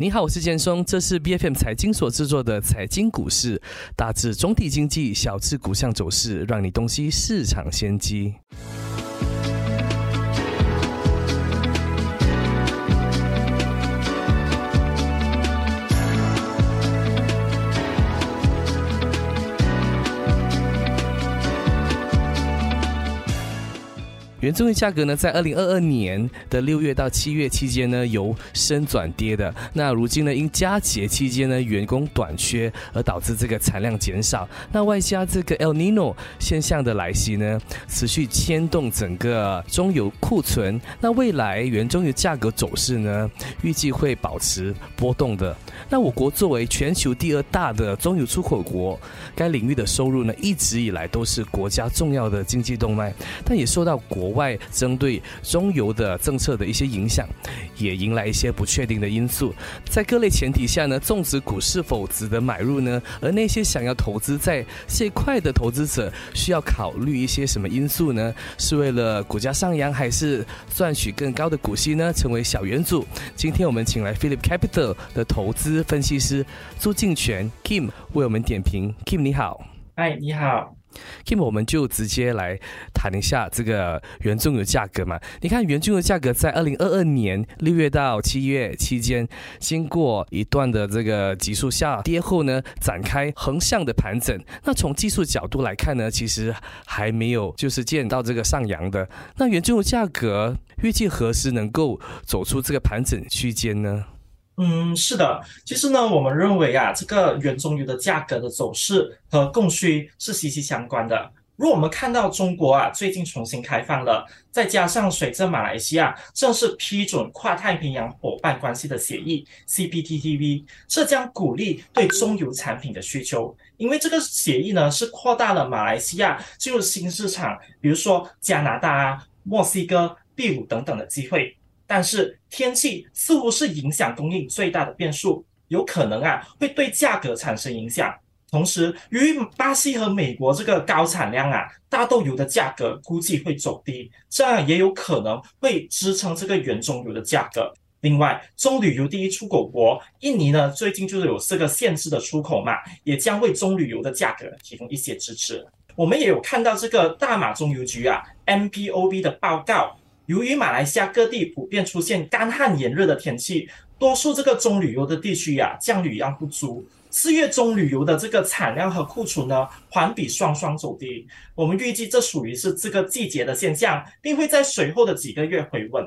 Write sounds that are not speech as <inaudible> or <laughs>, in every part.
你好，我是建松，这是 B F M 财经所制作的财经股市，大至总体经济，小至股项走势，让你洞悉市场先机。原棕榈价格呢，在二零二二年的六月到七月期间呢，由升转跌的。那如今呢，因佳节期间呢，员工短缺而导致这个产量减少。那外加这个 El Nino 现象的来袭呢，持续牵动整个中油库存。那未来原棕油价格走势呢，预计会保持波动的。那我国作为全球第二大的中油出口国，该领域的收入呢，一直以来都是国家重要的经济动脉，但也受到国国外针对中油的政策的一些影响，也迎来一些不确定的因素。在各类前提下呢，种植股是否值得买入呢？而那些想要投资在这块的投资者，需要考虑一些什么因素呢？是为了股价上扬，还是赚取更高的股息呢？成为小元组。今天我们请来 Philip Capital 的投资分析师朱敬全 Kim 为我们点评。Kim 你好，嗨，你好。Kim，我们就直接来谈一下这个原棕油价格嘛。你看，原棕油价格在二零二二年六月到七月期间，经过一段的这个急速下跌后呢，展开横向的盘整。那从技术角度来看呢，其实还没有就是见到这个上扬的。那原棕油价格预计何时能够走出这个盘整区间呢？嗯，是的，其实呢，我们认为啊，这个原棕油的价格的走势和供需是息息相关的。如果我们看到中国啊最近重新开放了，再加上随着马来西亚正式批准跨太平洋伙伴关系的协议 （CPTPP），这将鼓励对中油产品的需求，因为这个协议呢是扩大了马来西亚进入新市场，比如说加拿大啊、墨西哥、秘鲁等等的机会。但是天气似乎是影响供应最大的变数，有可能啊会对价格产生影响。同时，由于巴西和美国这个高产量啊，大豆油的价格估计会走低，这样也有可能会支撑这个原中油的价格。另外，棕榈油第一出口国印尼呢，最近就是有这个限制的出口嘛，也将为棕榈油的价格提供一些支持。我们也有看到这个大马中油局啊 （MPOB） 的报告。由于马来西亚各地普遍出现干旱炎热的天气，多数这个棕榈油的地区呀，降雨量不足。四月棕榈油的这个产量和库存呢，环比双双走低。我们预计这属于是这个季节的现象，并会在随后的几个月回稳。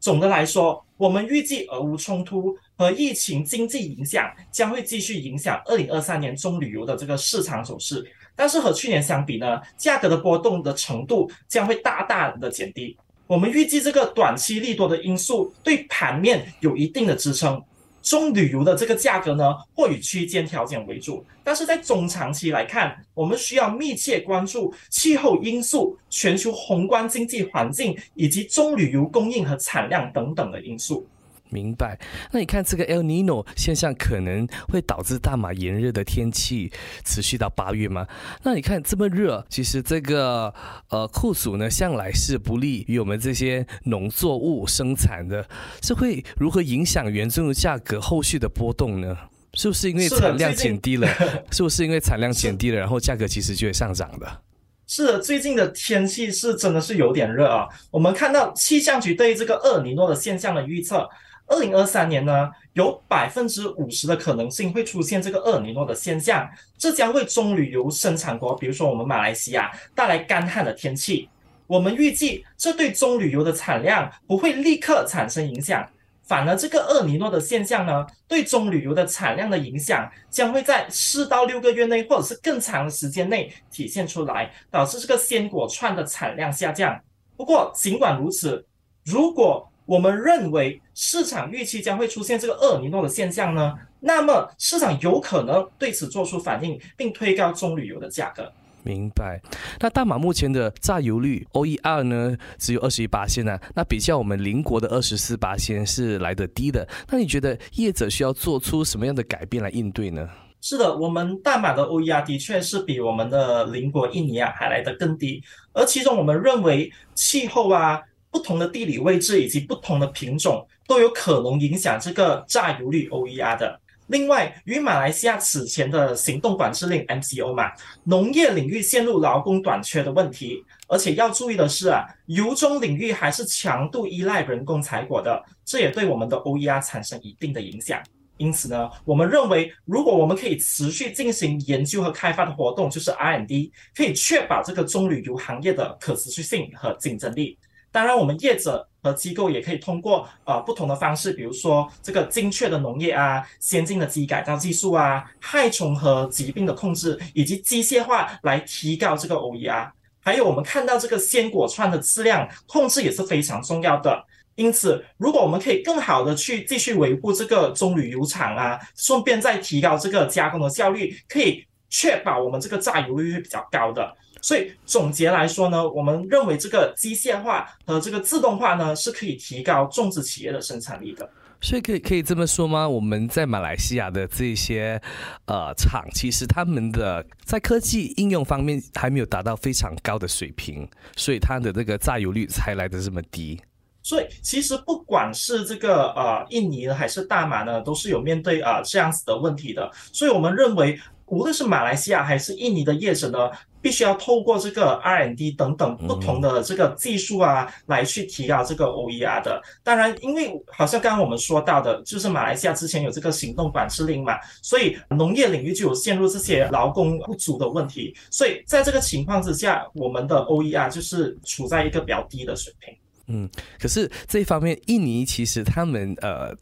总的来说，我们预计俄乌冲突和疫情经济影响将会继续影响二零二三年棕榈油的这个市场走势。但是和去年相比呢，价格的波动的程度将会大大的减低。我们预计这个短期利多的因素对盘面有一定的支撑，中旅游的这个价格呢，或以区间调整为主。但是在中长期来看，我们需要密切关注气候因素、全球宏观经济环境以及中旅游供应和产量等等的因素。明白。那你看这个 El Nino 现象可能会导致大马炎热的天气持续到八月吗？那你看这么热，其实这个呃酷暑呢，向来是不利于我们这些农作物生产的，是会如何影响原棕油价格后续的波动呢？是不是因为产量减低了？是 <laughs> 不是因为产量减低了，然后价格其实就会上涨的？是的，最近的天气是真的是有点热啊。我们看到气象局对这个厄尼诺的现象的预测。二零二三年呢，有百分之五十的可能性会出现这个厄尼诺的现象，这将为棕榈油生产国，比如说我们马来西亚带来干旱的天气。我们预计这对棕榈油的产量不会立刻产生影响，反而这个厄尼诺的现象呢，对棕榈油的产量的影响将会在四到六个月内，或者是更长的时间内体现出来，导致这个鲜果串的产量下降。不过尽管如此，如果我们认为市场预期将会出现这个厄尼诺的现象呢，那么市场有可能对此做出反应，并推高棕榈油的价格。明白。那大马目前的榨油率 OER 呢，只有二十一八线呢，那比较我们邻国的二十四八线是来得低的。那你觉得业者需要做出什么样的改变来应对呢？是的，我们大马的 OER 的确是比我们的邻国印尼啊还来得更低，而其中我们认为气候啊。不同的地理位置以及不同的品种都有可能影响这个榨油率 OER 的。另外，与马来西亚此前的行动管制令 MCO 嘛，农业领域陷入劳工短缺的问题，而且要注意的是啊，油中领域还是强度依赖人工采果的，这也对我们的 OER 产生一定的影响。因此呢，我们认为，如果我们可以持续进行研究和开发的活动，就是 R&D，可以确保这个棕榈油行业的可持续性和竞争力。当然，我们业者和机构也可以通过呃不同的方式，比如说这个精确的农业啊、先进的基改造技术啊、害虫和疾病的控制，以及机械化来提高这个 OER。还有我们看到这个鲜果串的质量控制也是非常重要的。因此，如果我们可以更好的去继续维护这个棕榈油厂啊，顺便再提高这个加工的效率，可以确保我们这个榨油率会比较高的。所以总结来说呢，我们认为这个机械化和这个自动化呢，是可以提高种植企业的生产力的。所以可以可以这么说吗？我们在马来西亚的这些呃厂，其实他们的在科技应用方面还没有达到非常高的水平，所以它的这个榨油率才来的这么低。所以其实不管是这个呃印尼还是大马呢，都是有面对啊这样子的问题的。所以我们认为，无论是马来西亚还是印尼的业者呢。必须要透过这个 R&D 等等不同的这个技术啊，来去提高这个 OER 的。当然，因为好像刚刚我们说到的，就是马来西亚之前有这个行动管制令嘛，所以农业领域就有陷入这些劳工不足的问题。所以在这个情况之下，我们的 OER 就是处在一个比较低的水平。嗯，可是这一方面，印尼其实他们呃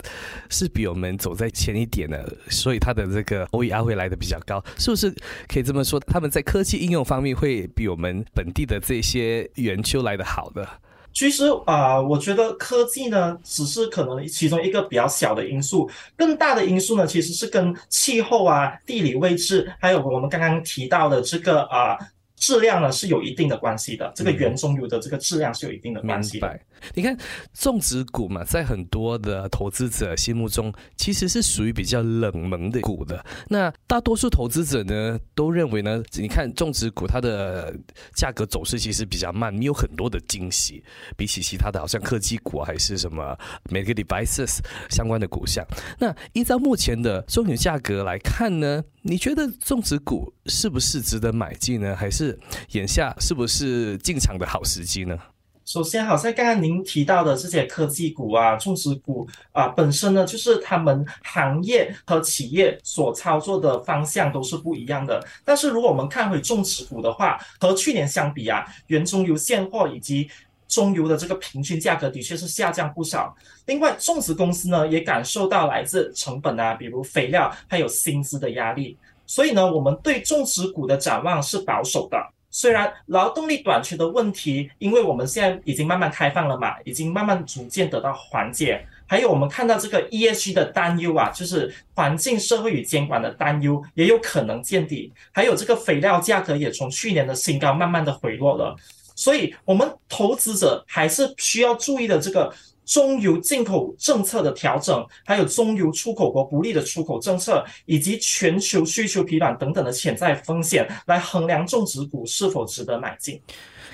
是比我们走在前一点的，所以它的这个 OER 会来的比较高，是不是可以这么说？他们在科技应用方面会比我们本地的这些圆丘来的好的？其实啊，我觉得科技呢只是可能其中一个比较小的因素，更大的因素呢其实是跟气候啊、地理位置，还有我们刚刚提到的这个啊。质量呢是有一定的关系的，这个原中油的这个质量是有一定的关系。明白。你看种植股嘛，在很多的投资者心目中，其实是属于比较冷门的股的。那大多数投资者呢，都认为呢，你看种植股它的价格走势其实比较慢，你有很多的惊喜，比起其他的好像科技股还是什么 Medical Devices 相关的股项。那依照目前的棕油价格来看呢，你觉得种植股是不是值得买进呢？还是眼下是不是进场的好时机呢？首先，好像刚刚您提到的这些科技股啊、种植股啊，本身呢就是他们行业和企业所操作的方向都是不一样的。但是，如果我们看回种植股的话，和去年相比啊，原中油现货以及中油的这个平均价格的确是下降不少。另外，种植公司呢也感受到来自成本啊，比如肥料还有薪资的压力。所以呢，我们对种植股的展望是保守的。虽然劳动力短缺的问题，因为我们现在已经慢慢开放了嘛，已经慢慢逐渐得到缓解。还有我们看到这个 ESG 的担忧啊，就是环境、社会与监管的担忧，也有可能见底。还有这个肥料价格也从去年的新高慢慢的回落了。所以，我们投资者还是需要注意的这个。中油进口政策的调整，还有中油出口国不利的出口政策，以及全球需求疲软等等的潜在风险，来衡量种植股是否值得买进。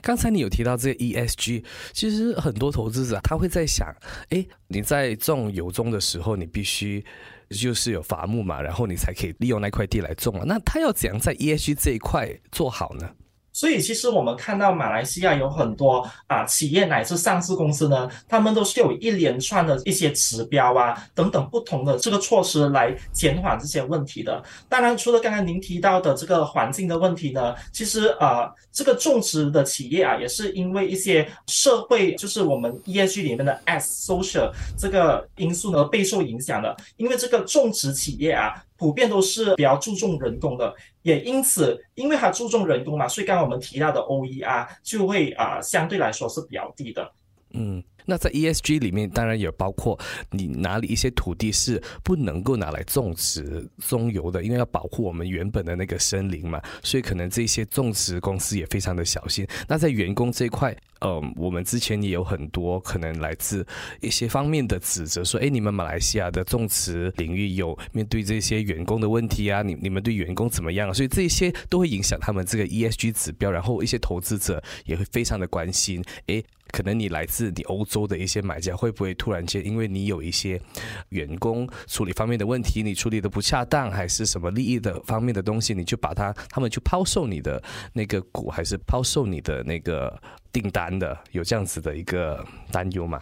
刚才你有提到这个 ESG，其实很多投资者他会在想，哎，你在种油中的时候，你必须就是有伐木嘛，然后你才可以利用那块地来种啊。那他要怎样在 ESG 这一块做好呢？所以，其实我们看到马来西亚有很多啊企业乃至上市公司呢，他们都是有一连串的一些指标啊等等不同的这个措施来减缓这些问题的。当然，除了刚刚您提到的这个环境的问题呢，其实啊这个种植的企业啊也是因为一些社会，就是我们 ESG 里面的 S social 这个因素呢备受影响的。因为这个种植企业啊。普遍都是比较注重人工的，也因此，因为它注重人工嘛，所以刚刚我们提到的 OER 就会啊相对来说是比较低的。嗯。那在 ESG 里面，当然也包括你哪里一些土地是不能够拿来种植棕油的，因为要保护我们原本的那个森林嘛，所以可能这些种植公司也非常的小心。那在员工这一块，嗯，我们之前也有很多可能来自一些方面的指责，说，哎，你们马来西亚的种植领域有面对这些员工的问题啊，你你们对员工怎么样？所以这些都会影响他们这个 ESG 指标，然后一些投资者也会非常的关心，哎，可能你来自你欧洲。多的一些买家会不会突然间因为你有一些员工处理方面的问题，你处理的不恰当，还是什么利益的方面的东西，你就把它他们就抛售你的那个股，还是抛售你的那个订单的？有这样子的一个担忧吗？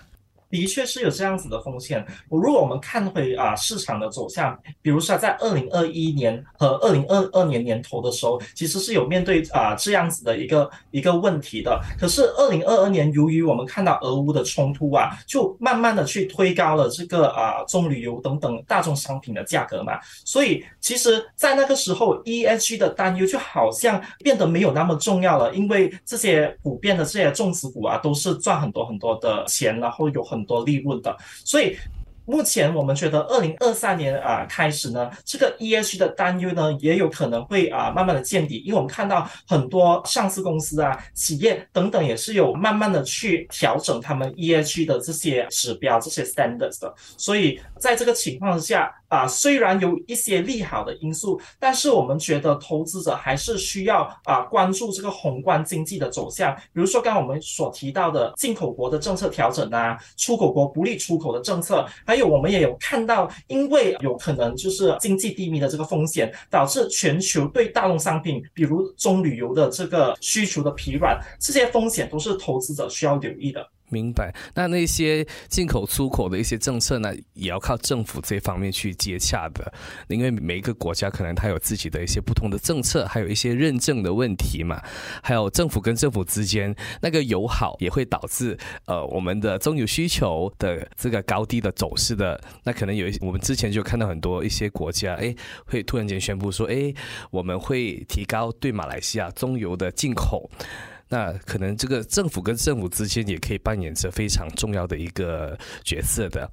的确是有这样子的风险。我如果我们看回啊市场的走向，比如说在二零二一年和二零二二年年头的时候，其实是有面对啊这样子的一个一个问题的。可是二零二二年，由于我们看到俄乌的冲突啊，就慢慢的去推高了这个啊中旅游等等大众商品的价格嘛。所以其实，在那个时候，ESG 的担忧就好像变得没有那么重要了，因为这些普遍的这些种植股啊，都是赚很多很多的钱，然后有很多利润的，所以目前我们觉得二零二三年啊开始呢，这个 ESG 的担忧呢也有可能会啊慢慢的见底，因为我们看到很多上市公司啊、企业等等也是有慢慢的去调整他们 ESG 的这些指标、这些 standards 的，所以在这个情况下。啊，虽然有一些利好的因素，但是我们觉得投资者还是需要啊关注这个宏观经济的走向。比如说，刚刚我们所提到的进口国的政策调整啊，出口国不利出口的政策，还还有我们也有看到，因为有可能就是经济低迷的这个风险，导致全球对大宗商品，比如中旅游的这个需求的疲软，这些风险都是投资者需要留意的。明白，那那些进口出口的一些政策呢，也要靠政府这方面去接洽的，因为每一个国家可能它有自己的一些不同的政策，还有一些认证的问题嘛，还有政府跟政府之间那个友好也会导致呃我们的中油需求的这个高低的走势的，那可能有一我们之前就看到很多一些国家哎会突然间宣布说哎我们会提高对马来西亚中油的进口。那可能这个政府跟政府之间也可以扮演着非常重要的一个角色的。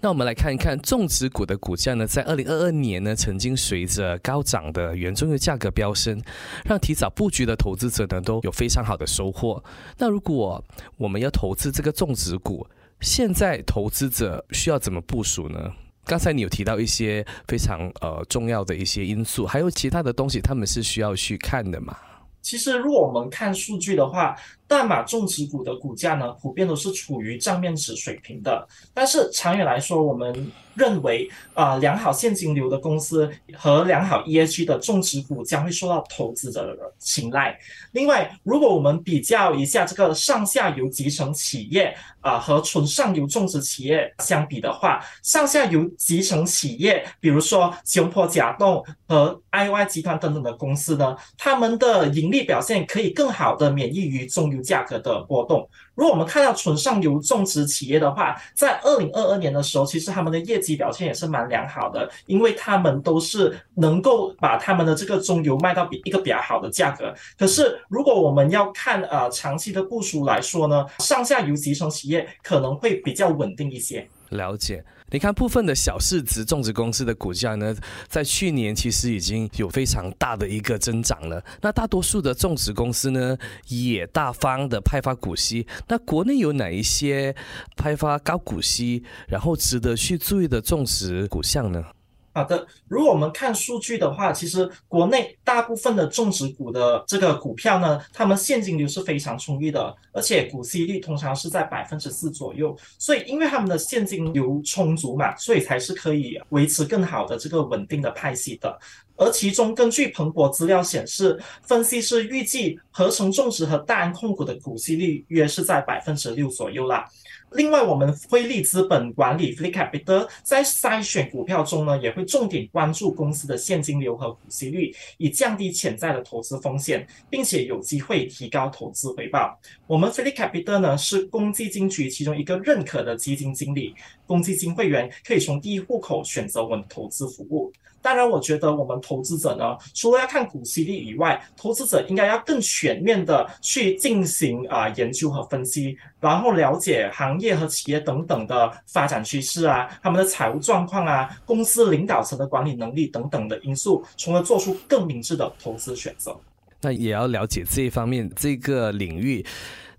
那我们来看一看种植股的股价呢，在二零二二年呢，曾经随着高涨的原中油价格飙升，让提早布局的投资者呢都有非常好的收获。那如果我们要投资这个种植股，现在投资者需要怎么部署呢？刚才你有提到一些非常呃重要的一些因素，还有其他的东西，他们是需要去看的嘛？其实，如果我们看数据的话，大马种植股的股价呢，普遍都是处于账面值水平的。但是长远来说，我们认为啊，良好现金流的公司和良好 ESG 的种植股将会受到投资者的青睐。另外，如果我们比较一下这个上下游集成企业啊和纯上游种植企业相比的话，上下游集成企业，比如说雄坡甲冻和 IY 集团等等的公司呢，他们的盈利表现可以更好的免疫于中游价格的波动。如果我们看到纯上游种植企业的话，在二零二二年的时候，其实他们的业绩表现也是蛮良好的，因为他们都是能够把他们的这个中游卖到比一个比较好的价格。可是，如果我们要看呃长期的部署来说呢，上下游集成企业可能会比较稳定一些。了解。你看部分的小市值种植公司的股价呢，在去年其实已经有非常大的一个增长了。那大多数的种植公司呢，也大方的派发股息。那国内有哪一些派发高股息，然后值得去注意的种植股项呢？好的，如果我们看数据的话，其实国内大部分的种植股的这个股票呢，他们现金流是非常充裕的，而且股息率通常是在百分之四左右。所以，因为他们的现金流充足嘛，所以才是可以维持更好的这个稳定的派息的。而其中，根据彭博资料显示，分析师预计合成种植和大安控股的股息率约是在百分之六左右啦。另外，我们汇利资本管理 （Flick Capital） 在筛选股票中呢，也会重点关注公司的现金流和股息率，以降低潜在的投资风险，并且有机会提高投资回报。我们 Flick Capital 呢是公积金局其中一个认可的基金经理，公积金会员可以从第一户口选择我们投资服务。当然，我觉得我们投资者呢，除了要看股息率以外，投资者应该要更全面的去进行啊研究和分析，然后了解行业业和企业等等的发展趋势啊，他们的财务状况啊，公司领导层的管理能力等等的因素，从而做出更明智的投资选择。那也要了解这一方面这个领域，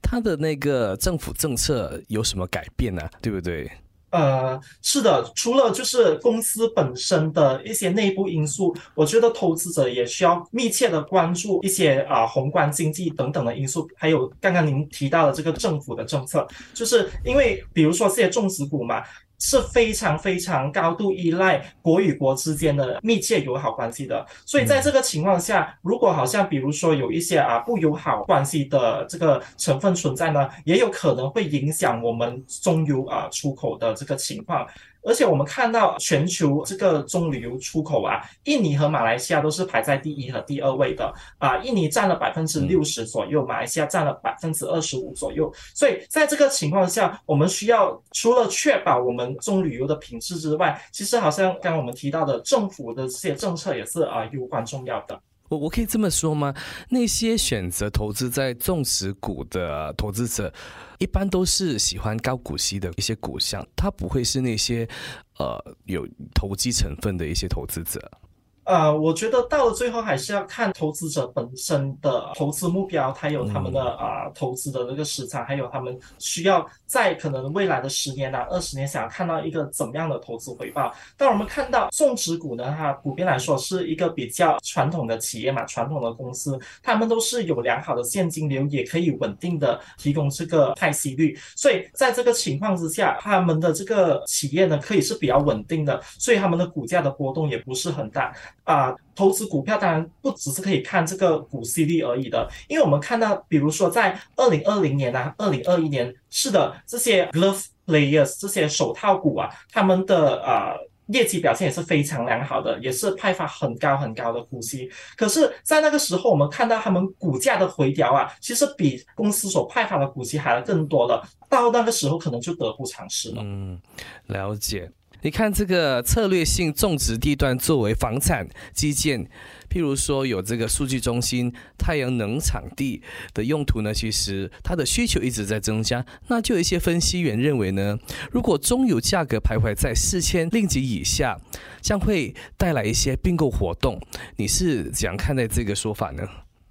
它的那个政府政策有什么改变呢？对不对？呃，是的，除了就是公司本身的一些内部因素，我觉得投资者也需要密切的关注一些啊宏观经济等等的因素，还有刚刚您提到的这个政府的政策，就是因为比如说这些种植股嘛。是非常非常高度依赖国与国之间的密切友好关系的，所以在这个情况下，如果好像比如说有一些啊不友好关系的这个成分存在呢，也有可能会影响我们中油啊出口的这个情况。而且我们看到全球这个棕榈油出口啊，印尼和马来西亚都是排在第一和第二位的啊，印尼占了百分之六十左右，马来西亚占了百分之二十五左右。所以在这个情况下，我们需要除了确保我们棕榈油的品质之外，其实好像刚刚我们提到的政府的这些政策也是啊攸关重要的。我我可以这么说吗？那些选择投资在种植股的投资者，一般都是喜欢高股息的一些股项，他不会是那些呃有投机成分的一些投资者。呃，我觉得到了最后还是要看投资者本身的投资目标，还有他们的啊投资的那个时长，还有他们需要在可能未来的十年啊、二十年想要看到一个怎么样的投资回报。但我们看到种植股呢，它普遍来说是一个比较传统的企业嘛，传统的公司，他们都是有良好的现金流，也可以稳定的提供这个派息率。所以在这个情况之下，他们的这个企业呢，可以是比较稳定的，所以他们的股价的波动也不是很大。啊，投资股票当然不只是可以看这个股息率而已的，因为我们看到，比如说在二零二零年啊，二零二一年，是的，这些 glove players 这些手套股啊，他们的呃业绩表现也是非常良好的，也是派发很高很高的股息。可是，在那个时候，我们看到他们股价的回调啊，其实比公司所派发的股息还要更多了。到那个时候，可能就得不偿失了。嗯，了解。你看这个策略性种植地段作为房产基建，譬如说有这个数据中心、太阳能场地的用途呢，其实它的需求一直在增加。那就有一些分析员认为呢，如果中油价格徘徊在四千令吉以下，将会带来一些并购活动。你是怎样看待这个说法呢？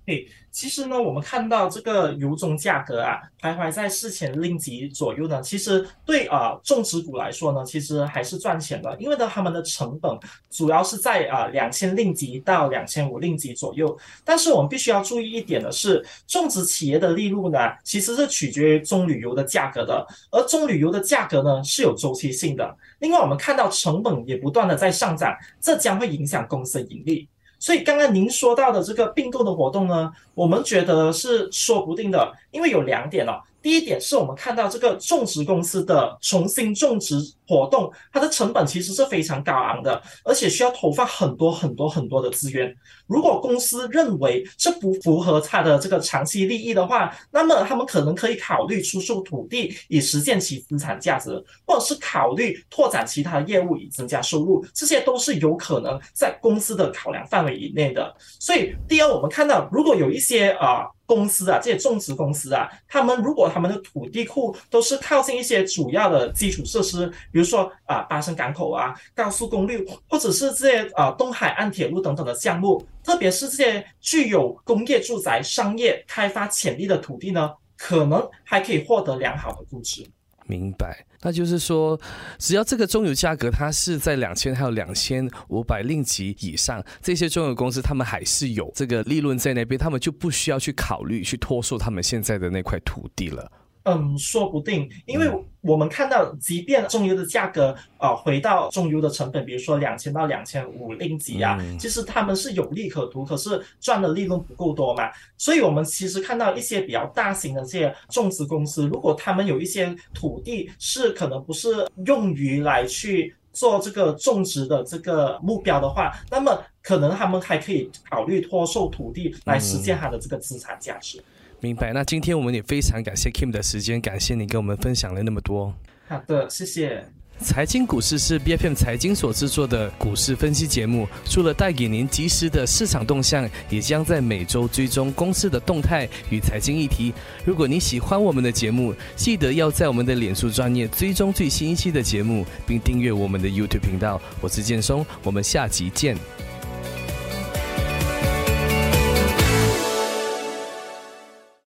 诶，其实呢，我们看到这个油中价格啊，徘徊在四千令吉左右呢，其实对啊种植股来说呢，其实还是赚钱的，因为呢，他们的成本主要是在啊两千令吉到两千五令吉左右。但是我们必须要注意一点的是，种植企业的利润呢，其实是取决于棕榈油的价格的，而棕榈油的价格呢是有周期性的。另外，我们看到成本也不断的在上涨，这将会影响公司的盈利。所以刚刚您说到的这个并购的活动呢，我们觉得是说不定的，因为有两点哦。第一点是我们看到这个种植公司的重新种植活动，它的成本其实是非常高昂的，而且需要投放很多很多很多的资源。如果公司认为这不符合它的这个长期利益的话，那么他们可能可以考虑出售土地以实现其资产价值，或者是考虑拓展其他业务以增加收入，这些都是有可能在公司的考量范围以内的。所以，第二，我们看到如果有一些啊。公司啊，这些种植公司啊，他们如果他们的土地库都是靠近一些主要的基础设施，比如说啊，巴生港口啊，高速公路，或者是这些啊东海岸铁路等等的项目，特别是这些具有工业、住宅、商业开发潜力的土地呢，可能还可以获得良好的估值。明白，那就是说，只要这个中油价格它是在两千还有两千五百令吉以上，这些中油公司他们还是有这个利润在那边，他们就不需要去考虑去脱售他们现在的那块土地了。嗯，说不定，因为我们看到，即便中油的价格啊回到中油的成本，比如说两千到两千五令吉啊，其实他们是有利可图，可是赚的利润不够多嘛。所以，我们其实看到一些比较大型的这些种植公司，如果他们有一些土地是可能不是用于来去做这个种植的这个目标的话，那么可能他们还可以考虑脱售土地来实现它的这个资产价值。明白，那今天我们也非常感谢 Kim 的时间，感谢你跟我们分享了那么多。好的，谢谢。财经股市是 BFM 财经所制作的股市分析节目，除了带给您及时的市场动向，也将在每周追踪公司的动态与财经议题。如果你喜欢我们的节目，记得要在我们的脸书专业追踪最新一期的节目，并订阅我们的 YouTube 频道。我是建松，我们下集见。